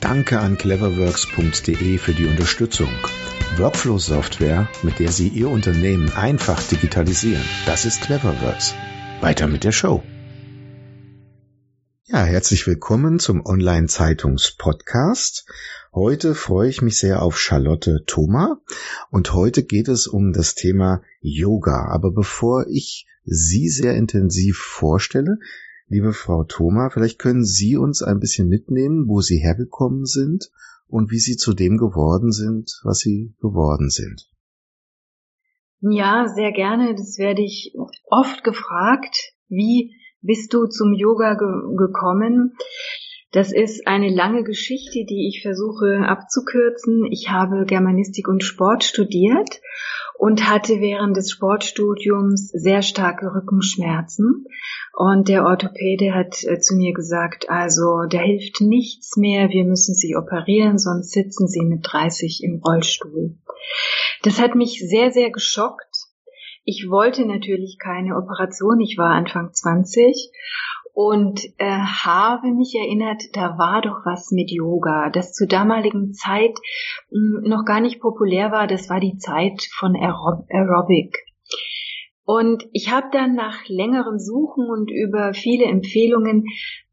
Danke an cleverworks.de für die Unterstützung. Workflow-Software, mit der Sie Ihr Unternehmen einfach digitalisieren. Das ist Cleverworks. Weiter mit der Show. Ja, herzlich willkommen zum Online-Zeitungs-Podcast. Heute freue ich mich sehr auf Charlotte Thoma und heute geht es um das Thema Yoga. Aber bevor ich Sie sehr intensiv vorstelle, liebe Frau Thoma, vielleicht können Sie uns ein bisschen mitnehmen, wo Sie hergekommen sind und wie Sie zu dem geworden sind, was Sie geworden sind. Ja, sehr gerne. Das werde ich oft gefragt. Wie bist du zum Yoga ge gekommen? Das ist eine lange Geschichte, die ich versuche abzukürzen. Ich habe Germanistik und Sport studiert und hatte während des Sportstudiums sehr starke Rückenschmerzen. Und der Orthopäde hat äh, zu mir gesagt, also da hilft nichts mehr, wir müssen Sie operieren, sonst sitzen Sie mit 30 im Rollstuhl. Das hat mich sehr, sehr geschockt. Ich wollte natürlich keine Operation, ich war Anfang 20 und äh, habe mich erinnert, da war doch was mit Yoga, das zur damaligen Zeit mh, hm, noch gar nicht populär war. Das war die Zeit von Aerob Aerobic. Und ich habe dann nach längerem Suchen und über viele Empfehlungen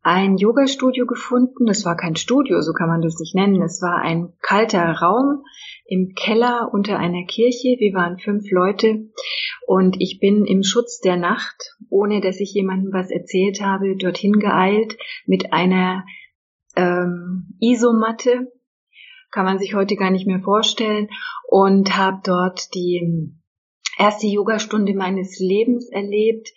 ein Yoga-Studio gefunden. Das war kein Studio, so kann man das nicht nennen. Es war ein kalter Raum im Keller unter einer Kirche. Wir waren fünf Leute und ich bin im Schutz der Nacht, ohne dass ich jemandem was erzählt habe, dorthin geeilt mit einer ähm, Isomatte. Kann man sich heute gar nicht mehr vorstellen und habe dort die erste Yogastunde meines Lebens erlebt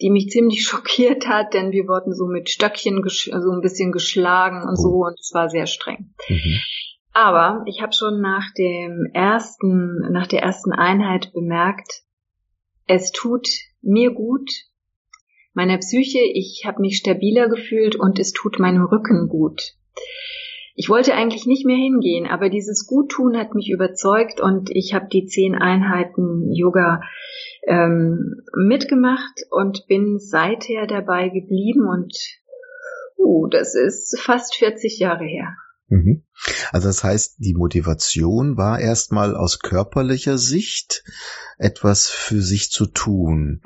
die mich ziemlich schockiert hat, denn wir wurden so mit Stöckchen so ein bisschen geschlagen und so und es war sehr streng. Mhm. Aber ich habe schon nach dem ersten, nach der ersten Einheit bemerkt, es tut mir gut, meiner Psyche, ich habe mich stabiler gefühlt und es tut meinem Rücken gut. Ich wollte eigentlich nicht mehr hingehen, aber dieses Guttun hat mich überzeugt und ich habe die zehn Einheiten Yoga ähm, mitgemacht und bin seither dabei geblieben und uh, das ist fast 40 Jahre her. Mhm. Also das heißt, die Motivation war erstmal aus körperlicher Sicht etwas für sich zu tun.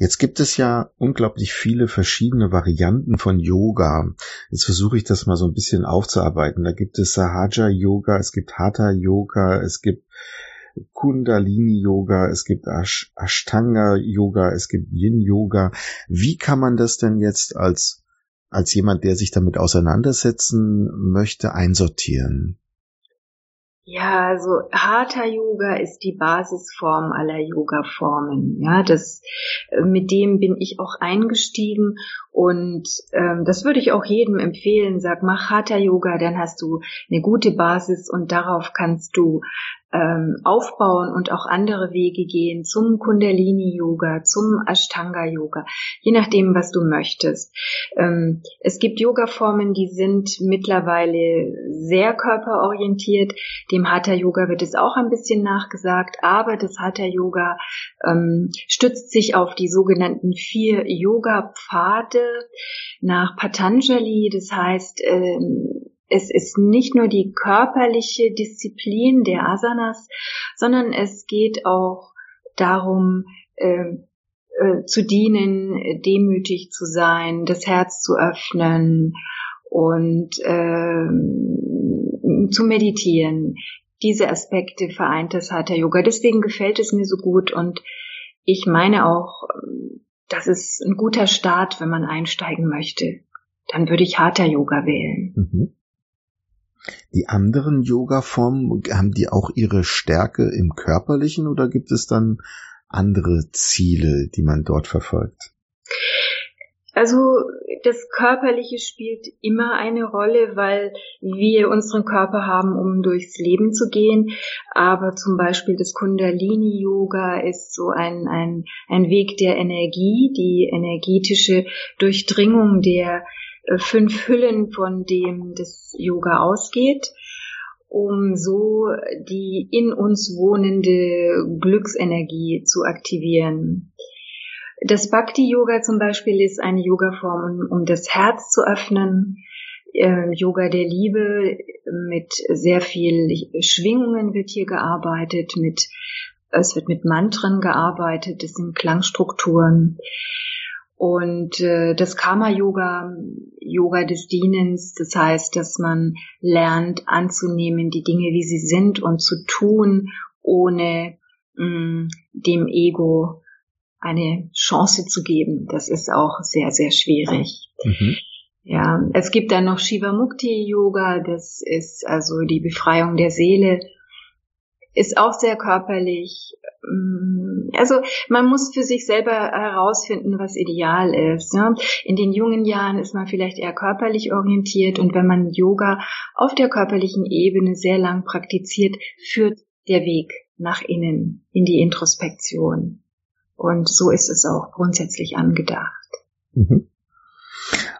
Jetzt gibt es ja unglaublich viele verschiedene Varianten von Yoga. Jetzt versuche ich das mal so ein bisschen aufzuarbeiten. Da gibt es Sahaja Yoga, es gibt Hatha Yoga, es gibt Kundalini Yoga, es gibt Ashtanga Yoga, es gibt Yin Yoga. Wie kann man das denn jetzt als als jemand, der sich damit auseinandersetzen möchte, einsortieren? Ja, also Hatha Yoga ist die Basisform aller Yoga-Formen. Ja, das äh, mit dem bin ich auch eingestiegen und ähm, das würde ich auch jedem empfehlen. Sag, mach Hatha Yoga, dann hast du eine gute Basis und darauf kannst du ähm, aufbauen und auch andere Wege gehen zum Kundalini-Yoga, zum Ashtanga-Yoga, je nachdem, was du möchtest. Ähm, es gibt Yoga-Formen, die sind mittlerweile sehr körperorientiert. Dem Hatha-Yoga wird es auch ein bisschen nachgesagt, aber das Hatha-Yoga ähm, stützt sich auf die sogenannten vier Yoga-Pfade nach Patanjali. Das heißt, ähm, es ist nicht nur die körperliche Disziplin der Asanas, sondern es geht auch darum, äh, äh, zu dienen, demütig zu sein, das Herz zu öffnen und äh, zu meditieren. Diese Aspekte vereint das Hatha Yoga. Deswegen gefällt es mir so gut und ich meine auch, das ist ein guter Start, wenn man einsteigen möchte. Dann würde ich Hatha Yoga wählen. Mhm. Die anderen Yoga-Formen, haben die auch ihre Stärke im Körperlichen oder gibt es dann andere Ziele, die man dort verfolgt? Also das Körperliche spielt immer eine Rolle, weil wir unseren Körper haben, um durchs Leben zu gehen. Aber zum Beispiel das Kundalini-Yoga ist so ein, ein, ein Weg der Energie, die energetische Durchdringung der fünf Hüllen, von dem das Yoga ausgeht um so die in uns wohnende Glücksenergie zu aktivieren. Das Bhakti-Yoga zum Beispiel ist eine Yoga-Form, um, das Herz zu öffnen. Äh, Yoga der Liebe mit sehr viel Schwingungen wird hier gearbeitet, mit, es wird mit Mantren gearbeitet, das sind Klangstrukturen. Und äh, das Karma-Yoga, Yoga des Dienens, das heißt, dass man lernt anzunehmen die Dinge, wie sie sind und zu tun, ohne mh, mm, dem Ego eine Chance zu geben. Das ist auch sehr, sehr schwierig. Mhm. Ja, es gibt dann noch Shiva Mukti Yoga, das ist also die Befreiung der Seele, ist auch sehr körperlich. Mm, also man muss für sich selber herausfinden, was ideal ist. Ne? In den jungen Jahren ist man vielleicht eher körperlich orientiert und wenn man Yoga auf der körperlichen Ebene sehr lang praktiziert, führt der Weg nach innen in die Introspektion. Und so ist es auch grundsätzlich angedacht. Mhm.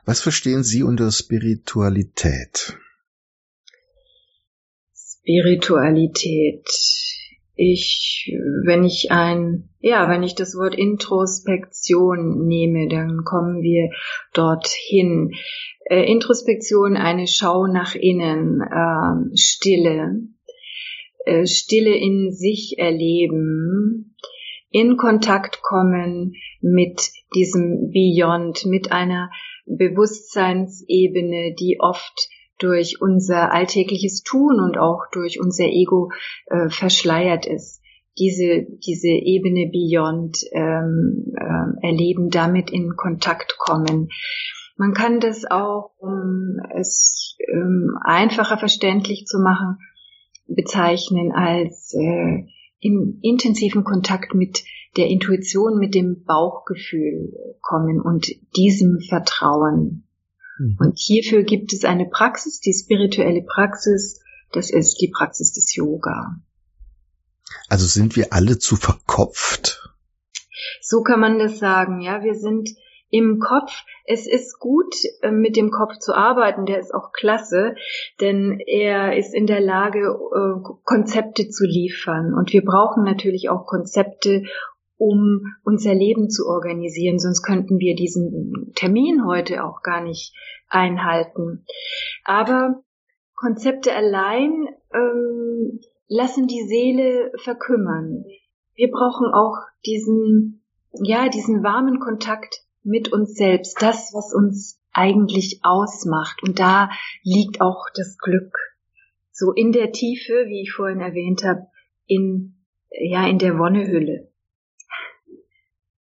Was verstehen Sie unter Spiritualität? Spiritualität. Ich, wenn ich ein, ja, wenn ich das Wort Introspektion nehme, dann kommen wir dorthin. Äh, Introspektion, eine Schau nach innen, äh, Stille, äh, Stille in sich erleben, in Kontakt kommen mit diesem Beyond, mit einer Bewusstseinsebene, die oft durch unser alltägliches Tun und auch durch unser Ego äh, verschleiert ist. Diese, diese Ebene Beyond ähm, äh, erleben, damit in Kontakt kommen. Man kann das auch, um es ähm, einfacher verständlich zu machen, bezeichnen als äh, in intensiven Kontakt mit der Intuition, mit dem Bauchgefühl kommen und diesem vertrauen. Mhm. Und hierfür gibt es eine Praxis, die spirituelle Praxis, das ist die Praxis des Yoga. Also sind wir alle zu verkopft? So kann man das sagen, ja. Wir sind im Kopf. Es ist gut, äh, mit dem Kopf zu arbeiten. Der ist auch klasse, denn er ist in der Lage, äh, Konzepte zu liefern. Und wir brauchen natürlich auch Konzepte, um unser Leben zu organisieren. Sonst könnten wir diesen Termin heute auch gar nicht einhalten. Aber Konzepte allein ähm, lassen die Seele verkümmern. Wir brauchen auch diesen, ja, diesen warmen Kontakt mit uns selbst, das, was uns eigentlich ausmacht. Und da liegt auch das Glück. So in der Tiefe, wie ich vorhin erwähnt habe, in, ja, in der Wonnehülle.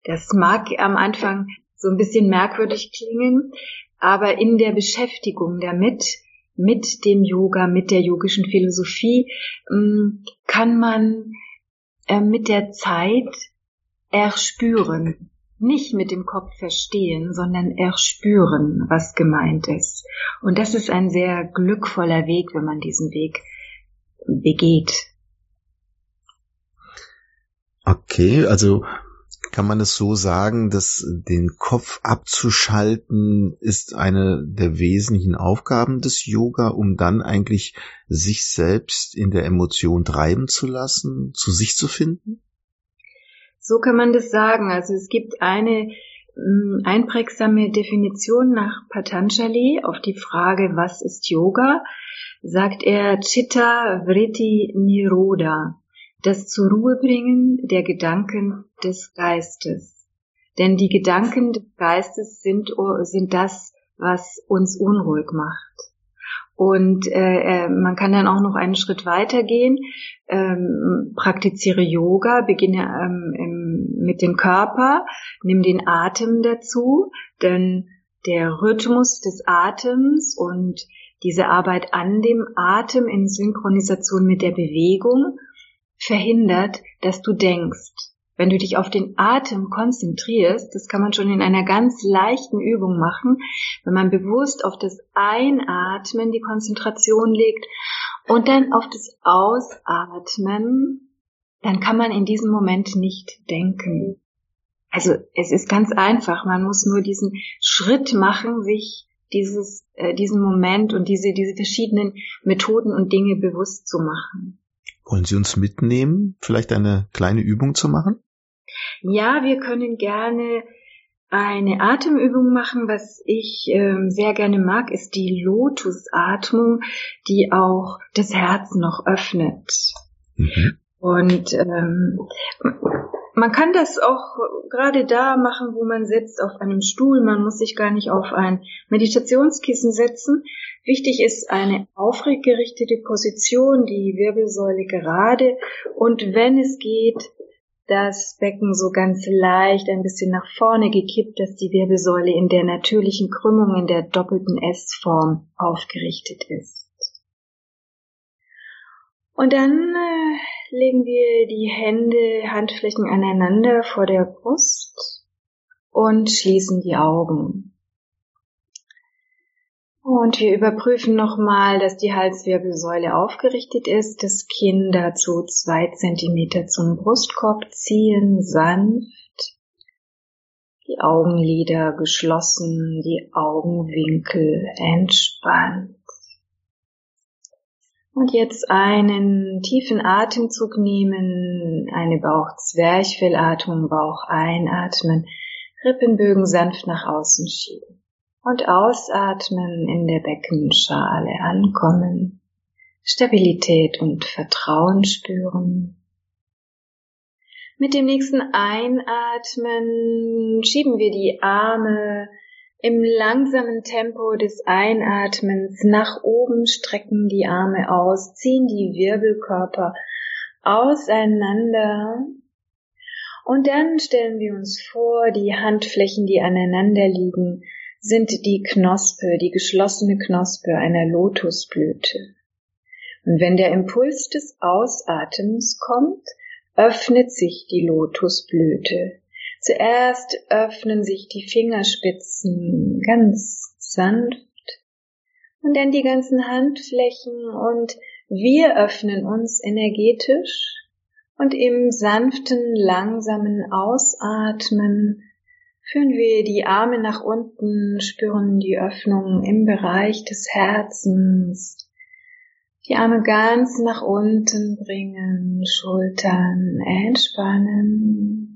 Das mag am Anfang so ein bisschen merkwürdig klingen, aber in der Beschäftigung damit, mit dem Yoga, mit der yogischen Philosophie, mm, kann man äh, mit der Zeit erspüren, nicht mit dem Kopf verstehen, sondern erspüren, was gemeint ist. Und das ist ein sehr glückvoller Weg, wenn man diesen Weg begeht. Okay, also kann man es so sagen, dass den Kopf abzuschalten ist eine der wesentlichen Aufgaben des Yoga, um dann eigentlich sich selbst in der Emotion treiben zu lassen, zu sich zu finden? So kann man das sagen. Also es gibt eine mm, einprägsame Definition nach Patanjali auf die Frage, was ist Yoga? Sagt er Chitta Vritti Niroda, das zur Ruhe bringen der Gedanken des Geistes. Denn die Gedanken des Geistes sind, sind das, was uns unruhig macht. Und äh, äh, man kann dann auch noch einen Schritt weiter gehen, ähm, praktiziere Yoga, beginne ähm, im, mit dem Körper, nimm den Atem dazu, denn der Rhythmus des Atems und diese Arbeit an dem Atem in Synchronisation mit der Bewegung verhindert, dass du denkst. Wenn du dich auf den Atem konzentrierst, das kann man schon in einer ganz leichten Übung machen, wenn man bewusst auf das Einatmen die Konzentration legt und dann auf das Ausatmen, dann kann man in diesem Moment nicht denken. Also es ist ganz einfach, man muss nur diesen Schritt machen, sich dieses, äh, diesen Moment und diese, diese verschiedenen Methoden und Dinge bewusst zu machen. Wollen Sie uns mitnehmen, vielleicht eine kleine Übung zu machen? Ja, wir können gerne eine Atemübung machen. Was ich ähm, sehr gerne mag, ist die Lotusatmung, die auch das Herz noch öffnet. Mhm. Und ähm, man kann das auch gerade da machen, wo man sitzt, auf einem Stuhl. Man muss sich gar nicht auf ein Meditationskissen setzen. Wichtig ist eine aufreggerichtete Position, die Wirbelsäule gerade und wenn es geht, das Becken so ganz leicht ein bisschen nach vorne gekippt, dass die Wirbelsäule in der natürlichen Krümmung in der doppelten S-Form aufgerichtet ist. Und dann äh, legen wir die Hände, Handflächen aneinander vor der Brust und schließen die Augen. Und wir überprüfen nochmal, dass die Halswirbelsäule aufgerichtet ist, das Kinn dazu zwei Zentimeter zum Brustkorb ziehen, sanft, die Augenlider geschlossen, die Augenwinkel entspannt. Und jetzt einen tiefen Atemzug nehmen, eine Bauch-Zwerchfellatmung, Bauch einatmen, Rippenbögen sanft nach außen schieben und ausatmen in der Beckenschale ankommen, Stabilität und Vertrauen spüren. Mit dem nächsten Einatmen schieben wir die Arme im langsamen Tempo des Einatmens nach oben, strecken die Arme aus, ziehen die Wirbelkörper auseinander und dann stellen wir uns vor, die Handflächen, die aneinander liegen, sind die Knospe, die geschlossene Knospe einer Lotusblüte. Und wenn der Impuls des Ausatems kommt, öffnet sich die Lotusblüte. Zuerst öffnen sich die Fingerspitzen ganz sanft und dann die ganzen Handflächen und wir öffnen uns energetisch und im sanften, langsamen Ausatmen Führen wir die Arme nach unten, spüren die Öffnung im Bereich des Herzens. Die Arme ganz nach unten bringen, Schultern entspannen.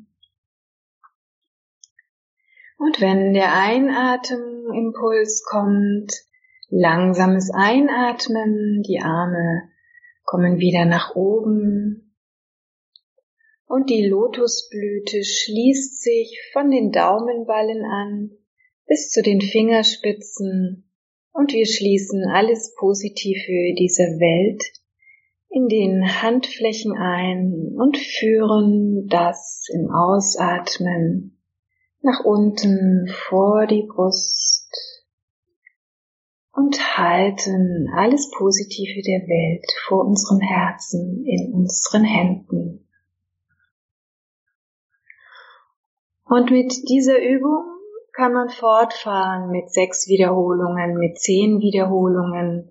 Und wenn der Einatemimpuls kommt, langsames Einatmen, die Arme kommen wieder nach oben, und die Lotusblüte schließt sich von den Daumenballen an bis zu den Fingerspitzen. Und wir schließen alles Positive dieser Welt in den Handflächen ein und führen das im Ausatmen nach unten vor die Brust und halten alles Positive der Welt vor unserem Herzen in unseren Händen. Und mit dieser Übung kann man fortfahren mit sechs Wiederholungen, mit zehn Wiederholungen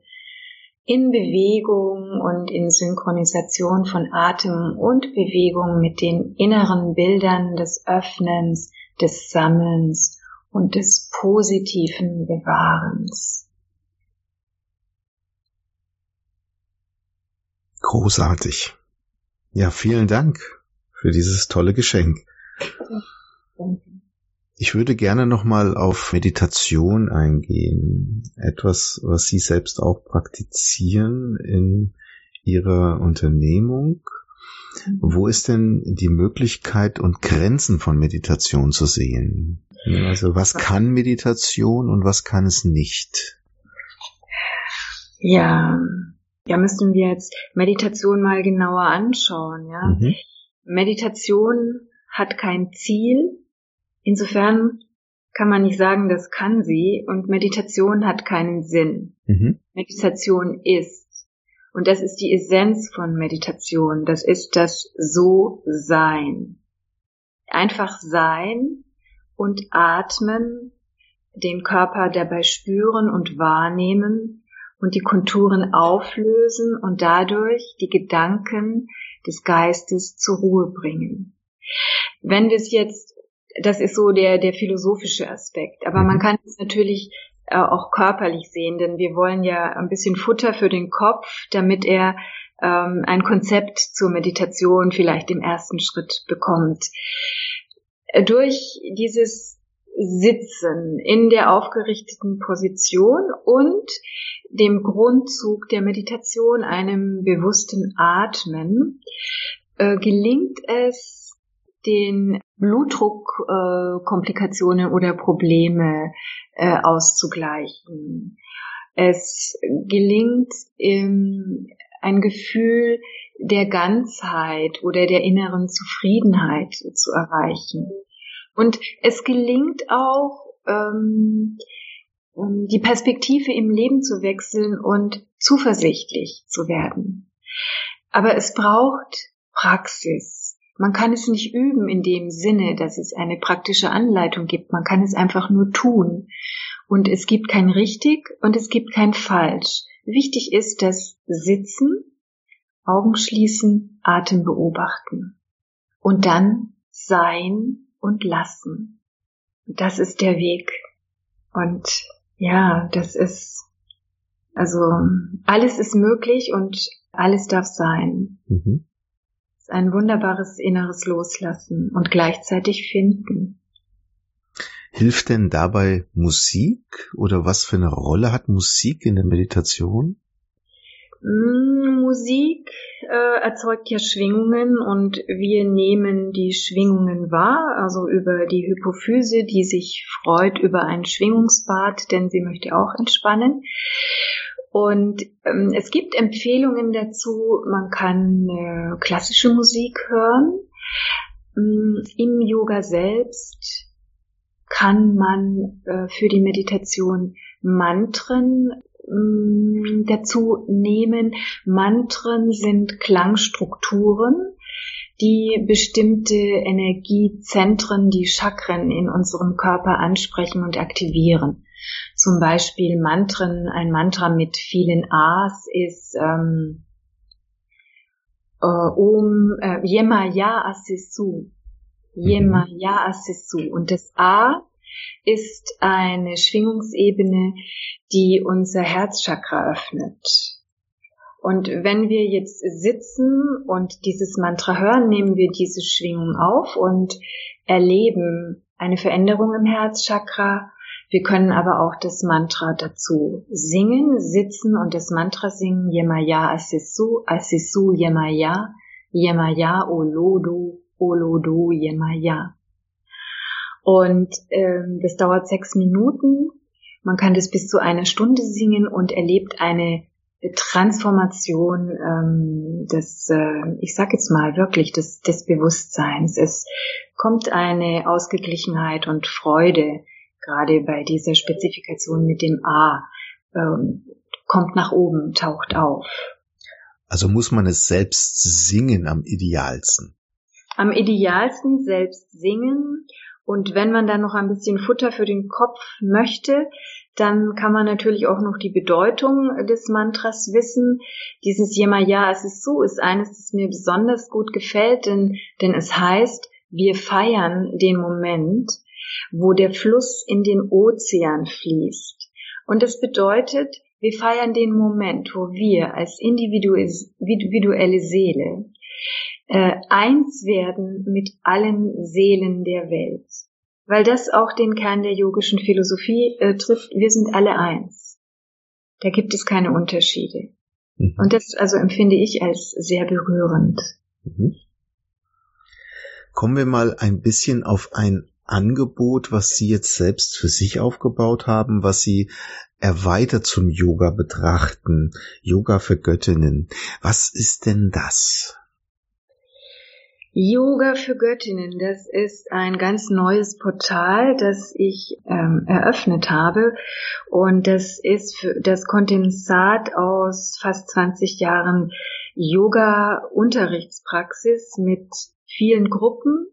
in Bewegung und in Synchronisation von Atem und Bewegung mit den inneren Bildern des Öffnens, des Sammelns und des positiven Bewahrens. Großartig. Ja, vielen Dank für dieses tolle Geschenk. Ich würde gerne nochmal auf Meditation eingehen. Etwas, was Sie selbst auch praktizieren in Ihrer Unternehmung. Wo ist denn die Möglichkeit und Grenzen von Meditation zu sehen? Also was kann Meditation und was kann es nicht? Ja, ja, müssten wir jetzt Meditation mal genauer anschauen, ja. Mhm. Meditation hat kein Ziel, Insofern kann man nicht sagen, das kann sie und Meditation hat keinen Sinn. Mhm. Meditation ist. Und das ist die Essenz von Meditation. Das ist das So-Sein. einfach sein und atmen, den Körper dabei spüren und wahrnehmen und die Konturen auflösen und dadurch die Gedanken des Geistes zur Ruhe bringen. Wenn wir es jetzt, das ist so der, der philosophische Aspekt, aber man mhm. kann es natürlich äh, auch körperlich sehen, denn wir wollen ja ein bisschen Futter für den Kopf, damit er ähm, ein Konzept zur Meditation vielleicht im ersten Schritt bekommt. Äh, durch dieses Sitzen in der aufgerichteten Position und dem Grundzug der Meditation, einem bewussten Atmen, äh, gelingt es, den Blutdruckkomplikationen äh, oder Probleme äh, auszugleichen. Es gelingt ähm, ein Gefühl der Ganzheit oder der inneren Zufriedenheit zu erreichen. Und es gelingt auch, ähm, die Perspektive im Leben zu wechseln und zuversichtlich zu werden. Aber es braucht Praxis. Man kann es nicht üben in dem Sinne, dass es eine praktische Anleitung gibt. Man kann es einfach nur tun. Und es gibt kein richtig und es gibt kein falsch. Wichtig ist das Sitzen, Augen schließen, Atem beobachten. Und dann sein und lassen. Das ist der Weg. Und ja, das ist, also alles ist möglich und alles darf sein. Mhm. Ist ein wunderbares inneres Loslassen und gleichzeitig finden. Hilft denn dabei Musik oder was für eine Rolle hat Musik in der Meditation? Mm, Musik äh, erzeugt ja Schwingungen und wir nehmen die Schwingungen wahr, also über die Hypophyse, die sich freut über ein Schwingungsbad, denn sie möchte auch entspannen. Und ähm, es gibt Empfehlungen dazu, man kann äh, klassische Musik hören. Ähm, Im Yoga selbst kann man äh, für die Meditation Mantren Mm, dazu nehmen. Mantren sind Klangstrukturen, die bestimmte Energiezentren, die Chakren in unserem Körper ansprechen und aktivieren. Zum Beispiel Mantren, ein Mantra mit vielen A's ist ähm, äh, Om äh, Yema Ya Asisu. Yema mhm. Ya Asisu. Und das A ist eine Schwingungsebene, die unser Herzchakra öffnet. Und wenn wir jetzt sitzen und dieses Mantra hören, nehmen wir diese Schwingung auf und erleben eine Veränderung im Herzchakra. Wir können aber auch das Mantra dazu singen, sitzen und das Mantra singen. Yemaya Asisu, Asisu Yemaya, Yemaya Olodu, Olodu Yemaya. Und ähm, das dauert sechs Minuten. Man kann das bis zu einer Stunde singen und erlebt eine Transformation ähm, des, äh, ich sag jetzt mal wirklich, des, des Bewusstseins. Es kommt eine Ausgeglichenheit und Freude, gerade bei dieser Spezifikation mit dem A, ähm, kommt nach oben, taucht auf. Also muss man es selbst singen am idealsten. Am idealsten selbst singen und wenn man dann noch ein bisschen Futter für den Kopf möchte, dann kann man natürlich auch noch die Bedeutung des Mantras wissen. Dieses Yemaya, es ist so, ist eines, das mir besonders gut gefällt, denn, denn es heißt, wir feiern den Moment, wo der Fluss in den Ozean fließt. Und das bedeutet, wir feiern den Moment, wo wir als individuelle Seele äh, eins werden mit allen Seelen der Welt. Weil das auch den Kern der yogischen Philosophie äh, trifft. Wir sind alle eins. Da gibt es keine Unterschiede. Mhm. Und das also empfinde ich als sehr berührend. Mhm. Kommen wir mal ein bisschen auf ein Angebot, was Sie jetzt selbst für sich aufgebaut haben, was Sie erweitert zum Yoga betrachten. Yoga für Göttinnen. Was ist denn das? Yoga für Göttinnen, das ist ein ganz neues Portal, das ich ähm, eröffnet habe und das ist für das Kondensat aus fast 20 Jahren Yoga-Unterrichtspraxis mit vielen Gruppen,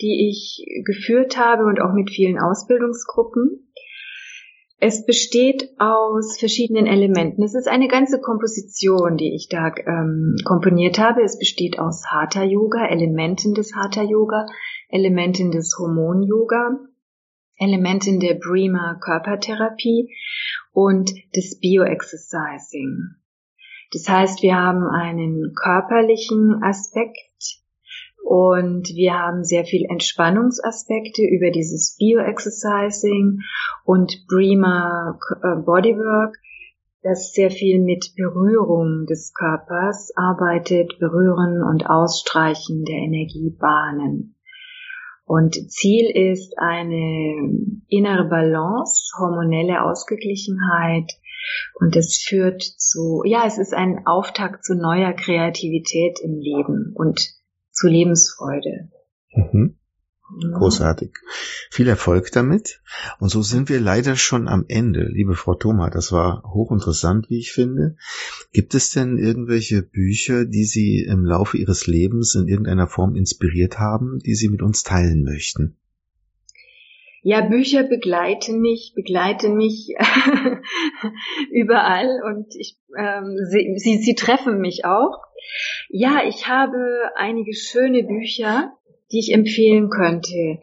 die ich geführt habe und auch mit vielen Ausbildungsgruppen. Es besteht aus verschiedenen Elementen. Es ist eine ganze Komposition, die ich da ähm, komponiert habe. Es besteht aus Hatha Yoga, Elementen des Hatha Yoga, Elementen des Hormon Yoga, Elementen der Bremer Körpertherapie und des Bioexercising. Das heißt, wir haben einen körperlichen Aspekt und wir haben sehr viel Entspannungsaspekte über dieses Bioexercising und Bremer äh, Bodywork, das sehr viel mit Berührung des Körpers arbeitet, Berühren und Ausstreichen der Energiebahnen. Und Ziel ist eine innere Balance, hormonelle Ausgeglichenheit. Und es führt zu, ja, es ist ein Auftakt zu neuer Kreativität im Leben und zu Lebensfreude. Mhm. Großartig. Viel Erfolg damit. Und so sind wir leider schon am Ende. Liebe Frau Thoma, das war hochinteressant, wie ich finde. Gibt es denn irgendwelche Bücher, die Sie im Laufe Ihres Lebens in irgendeiner Form inspiriert haben, die Sie mit uns teilen möchten? Ja, Bücher begleiten mich, begleiten mich überall und ich, ähm, sie, sie, sie treffen mich auch. Ja, ich habe einige schöne Bücher, die ich empfehlen könnte.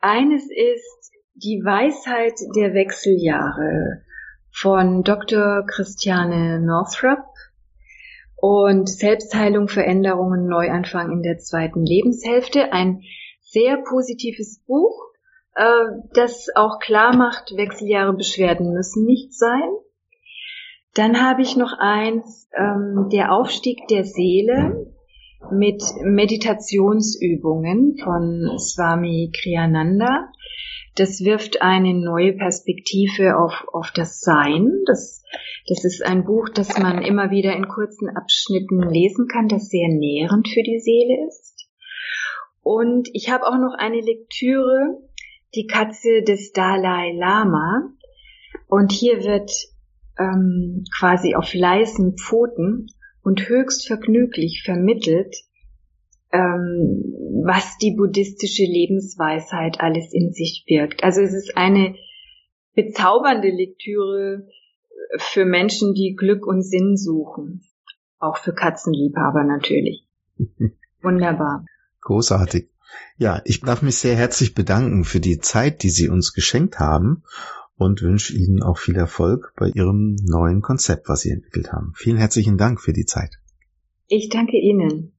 Eines ist Die Weisheit der Wechseljahre von Dr. Christiane Northrop und Selbstheilung, Veränderungen, Neuanfang in der zweiten Lebenshälfte. Ein sehr positives Buch, äh, das auch klar macht, Wechseljahre Beschwerden müssen nicht sein. Dann habe ich noch eins, ähm, der Aufstieg der Seele mit Meditationsübungen von Swami Kriyananda. Das wirft eine neue Perspektive auf, auf das Sein. Das, das ist ein Buch, das man immer wieder in kurzen Abschnitten lesen kann, das sehr nährend für die Seele ist. Und ich habe auch noch eine Lektüre, die Katze des Dalai Lama. Und hier wird ähm, quasi auf leisen Pfoten und höchst vergnüglich vermittelt, ähm, was die buddhistische Lebensweisheit alles in sich birgt. Also es ist eine bezaubernde Lektüre für Menschen, die Glück und Sinn suchen. Auch für Katzenliebhaber natürlich. Wunderbar. Großartig. Ja, ich darf mich sehr herzlich bedanken für die Zeit, die Sie uns geschenkt haben und wünsche Ihnen auch viel Erfolg bei Ihrem neuen Konzept, was Sie entwickelt haben. Vielen herzlichen Dank für die Zeit. Ich danke Ihnen.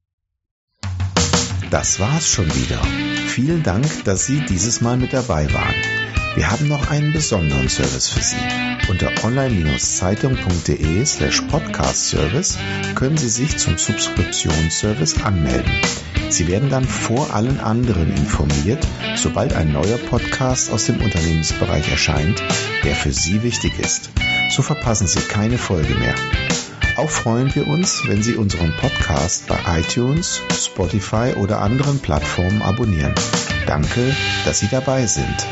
Das war's schon wieder. Vielen Dank, dass Sie dieses Mal mit dabei waren. Wir haben noch einen besonderen Service für Sie. Unter online-zeitung.de slash podcast service können Sie sich zum Subskriptionsservice anmelden. Sie werden dann vor allen anderen informiert, sobald ein neuer Podcast aus dem Unternehmensbereich erscheint, der für Sie wichtig ist. So verpassen Sie keine Folge mehr. Auch freuen wir uns, wenn Sie unseren Podcast bei iTunes, Spotify oder anderen Plattformen abonnieren. Danke, dass Sie dabei sind.